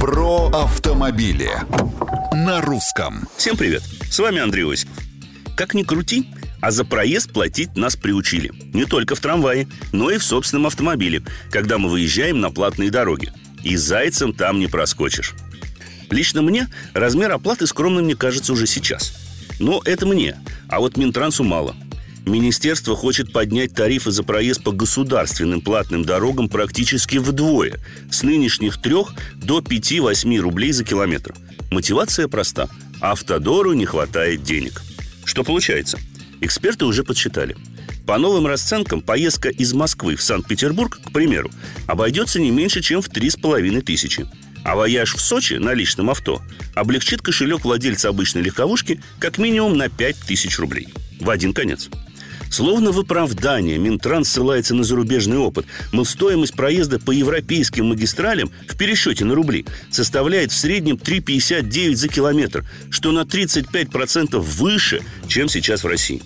Про автомобили на русском. Всем привет! С вами Андрей Осипов. Как ни крути, а за проезд платить нас приучили. Не только в трамвае, но и в собственном автомобиле, когда мы выезжаем на платные дороги. И зайцем там не проскочишь. Лично мне размер оплаты скромным не кажется уже сейчас. Но это мне, а вот Минтрансу мало – Министерство хочет поднять тарифы за проезд по государственным платным дорогам практически вдвое С нынешних 3 до 5-8 рублей за километр Мотивация проста Автодору не хватает денег Что получается? Эксперты уже подсчитали по новым расценкам поездка из Москвы в Санкт-Петербург, к примеру, обойдется не меньше, чем в 3,5 тысячи. А вояж в Сочи на личном авто облегчит кошелек владельца обычной легковушки как минимум на 5 тысяч рублей. В один конец. Словно в оправдание Минтранс ссылается на зарубежный опыт. Мол, стоимость проезда по европейским магистралям в пересчете на рубли составляет в среднем 3,59 за километр, что на 35% выше, чем сейчас в России.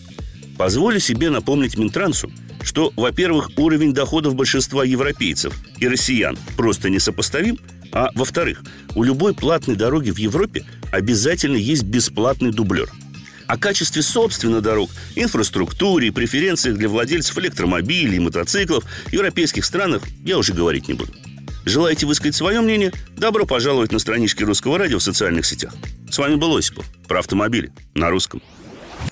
Позволю себе напомнить Минтрансу, что, во-первых, уровень доходов большинства европейцев и россиян просто несопоставим, а во-вторых, у любой платной дороги в Европе обязательно есть бесплатный дублер – о качестве собственных дорог, инфраструктуре преференциях для владельцев электромобилей мотоциклов европейских странах я уже говорить не буду. Желаете высказать свое мнение? Добро пожаловать на странички Русского радио в социальных сетях. С вами был Осипов про автомобили на русском.